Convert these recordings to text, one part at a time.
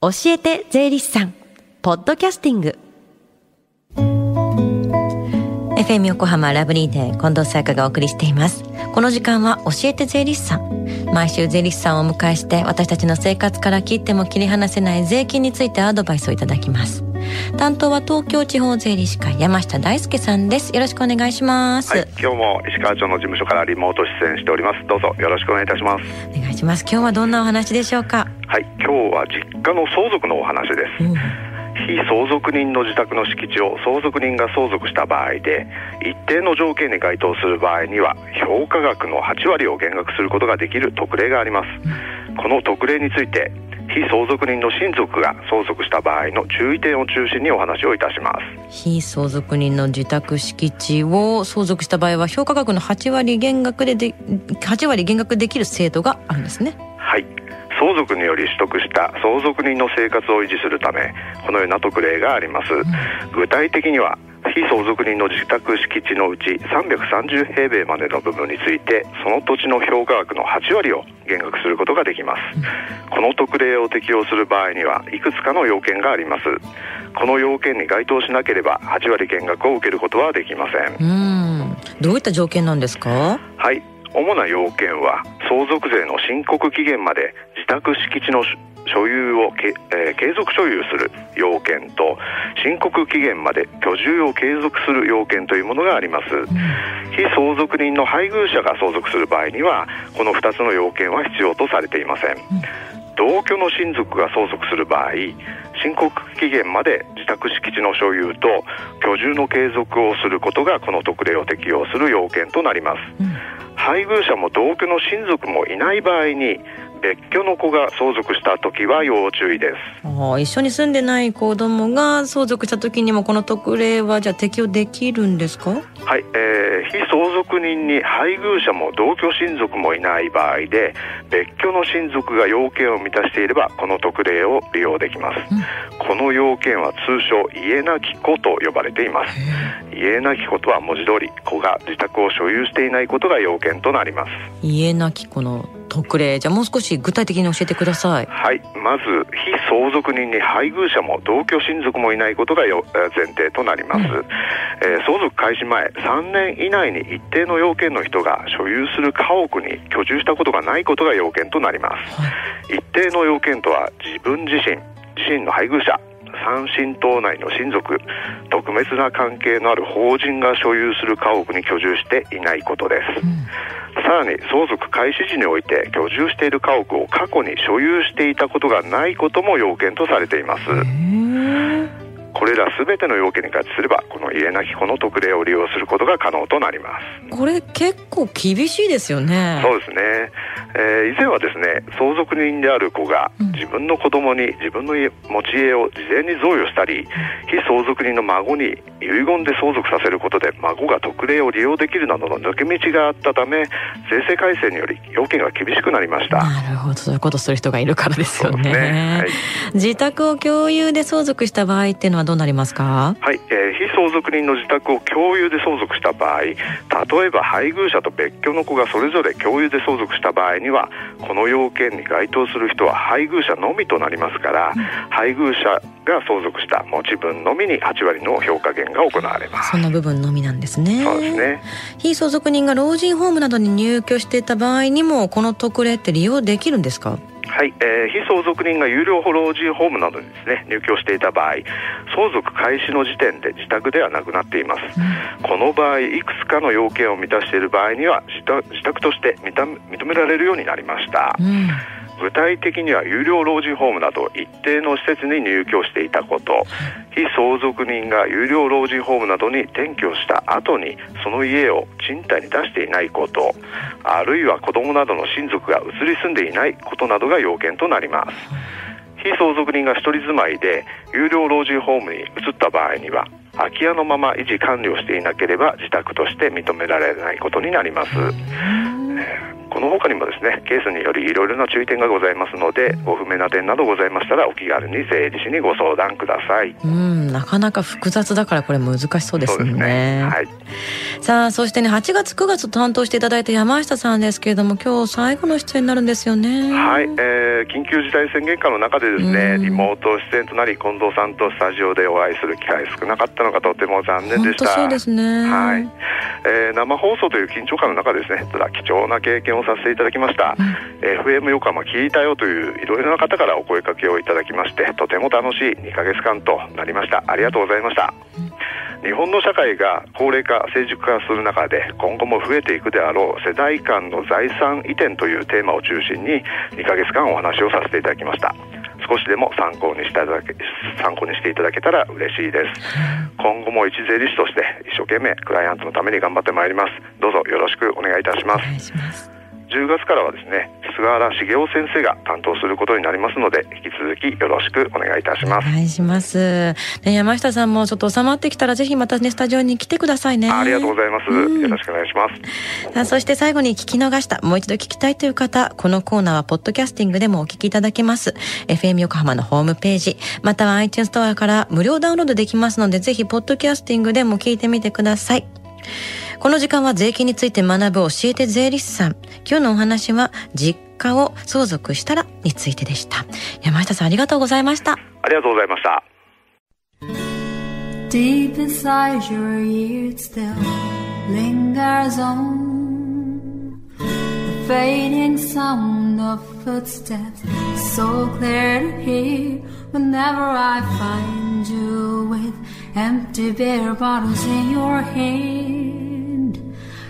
教えて税理士さん。ポッドキャスティング。FM 横浜ラブリーデー近藤沙耶香がお送りしています。この時間は教えて税理士さん。毎週税理士さんをお迎えして私たちの生活から切っても切り離せない税金についてアドバイスをいただきます。担当は東京地方税理士会山下大輔さんです。よろしくお願いします、はい、今日も石川町の事務所からリモート出演しております。どうぞよろしくお願いいたします。お願いします。今日はどんなお話でしょうか？はい今日は実家の相続のお話です、うん。非相続人の自宅の敷地を相続人が相続した場合で一定の条件に該当する場合には評価額の8割を減額することができる特例があります。この特例について非相続人の親族が相続した場合の注意点を中心にお話をいたします。非相続人の自宅敷地を相続した場合は評価額の8割減額でで8割減額できる制度があるんですね。はい。相続により取得した相続人の生活を維持するためこのような特例があります、具体的には非相続人の自宅敷地のうち330平米までの部分についてその土地の評価額の8割を減額することができます、この特例を適用する場合にはいくつかの要件があります。この要件に該当しなければ8割減額を受けることはできません。うん。どういった条件なんですか？はい主な要件は相続税の申告期限まで自宅敷地の所有をけ、えー継続所有する要件と申告期限まで居住を継続する要件というものがあります、非相続人の配偶者が相続する場合にはこの2つの要件は必要とされていません、同居の親族が相続する場合申告期限まで自宅敷地の所有と居住の継続をすることがこの特例を適用する要件となります、配偶者も同居の親族もいない場合に別居の子が相続した時は要注意です。一緒に住んでない子供が相続した時にもこの特例はじゃあ適用できるんですか？はい、えー非相続人に配偶者も同居親族もいない場合で別居の親族が要件を満たしていればこの特例を利用できます、この要件は通称家なき子と呼ばれています。家なき子とは文字通り子が自宅を所有していないことが要件となります。家なき子の特例じゃあもう少し具体的に教えてください。はい。まず非相続人に配偶者も同居親族もいないことがよえー前提となります、えー相続開始前3年以内に一定の要件の人が所有する家屋に居住したことがないことが要件となります、一定の要件とは自分自身自身の配偶者三親等内の親族特別な関係のある法人が所有する家屋に居住していないことです、さらに相続開始時において居住している家屋を過去に所有していたことがないことも要件とされています。これらすべての要件に合致すればこの家なき子の特例を利用することが可能となります。これ結構厳しいですよね。そうですね、えー以前はですね相続人である子がうん自分の子供に自分の家持ち家を事前に贈与したり、非相続人の孫に遺言で相続させることで孫が特例を利用できるなどの抜け道があったため税制改正により要件が厳しくなりました。なるほどそういうことする人がいるからですよね。ね。はい。自宅を共有で相続した場合っていうのはどうなりますか？はい、えー非相続人の自宅を共有で相続した場合例えば配偶者と別居の子がそれぞれ共有で相続した場合にはこの要件に該当する人は配偶者のみとなりますから、配偶者が相続した持ち分のみに8割の評価減が行われます。そんな部分のみなんですね。そうですね。非相続人が老人ホームなどに入居していた場合にもこの特例って利用できるんですか？はい、えー非相続人が有料老人ホームなどにですね入居していた場合相続開始の時点で自宅ではなくなっています、この場合いくつかの要件を満たしている場合には自宅として認め認められるようになりました、うん具体的には有料老人ホームなど一定の施設に入居していたこと。非相続人が有料老人ホームなどに転居した後にその家を賃貸に出していないこと。あるいは子供などの親族が移り住んでいないことなどが要件となります。非相続人が一人住まいで有料老人ホームに移った場合には空き家のまま維持管理をしていなければ自宅として認められないことになります、え。ーここの他にもですねケースによりいろいろな注意点がございますのでご不明な点などございましたらお気軽に税理士にご相談ください。うんなかなか複雑だからこれ難しそうですね、ね、はい。さあそしてね8月9月担当していただいた山下さんですけれども今日最後の出演になるんですよね。はい、えー、緊急事態宣言下の中でですねリモート出演となり近藤さんとスタジオでお会いする機会少なかったのがとても残念でした。そうですね。はい、えー、生放送という緊張感の中ですねただ貴重な経験をさせていただきました、うん、FM 横浜聞いたよといういろいろな方からお声かけをいただきましてとても楽しい2ヶ月間となりました。ありがとうございました、うん日本の社会が高齢化成熟化する中で今後も増えていくであろう世代間の財産移転というテーマを中心に2ヶ月間お話をさせていただきました。少しでも参考にしていただけ参考にしていただけたら嬉しいです。今後も一税理士として一生懸命クライアントのために頑張ってまいります。どうぞよろしくお願いいたします10月からはですね菅原茂雄先生が担当することになりますので引き続きよろしくお願いいたします。お願いします、ね、山下さんもちょっと収まってきたらぜひまたねスタジオに来てくださいね。ありがとうございます、うん、よろしくお願いします。さあそして最後に聞き逃したもう一度聞きたいという方このコーナーはポッドキャスティングでもお聞きいただけます。FM 横浜のホームページまたは iTunes ストアから無料ダウンロードできますのでぜひポッドキャスティングでも聞いてみてください。この時間は税金について学ぶ教えて税理士さん。今日のお話は実家を相続したらについてでした。山下さんありがとうございました。ありがとうございました。Deep inside your ears still lingers on the fading sound of footsteps so clear to hear whenever I find you with empty beer bottles in your hand.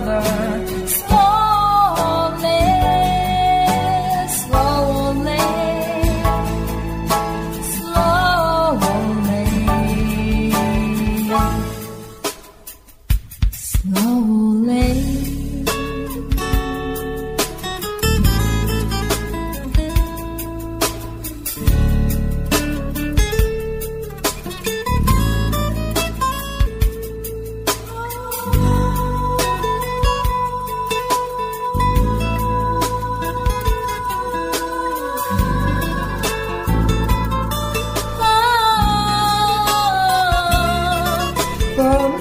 another. love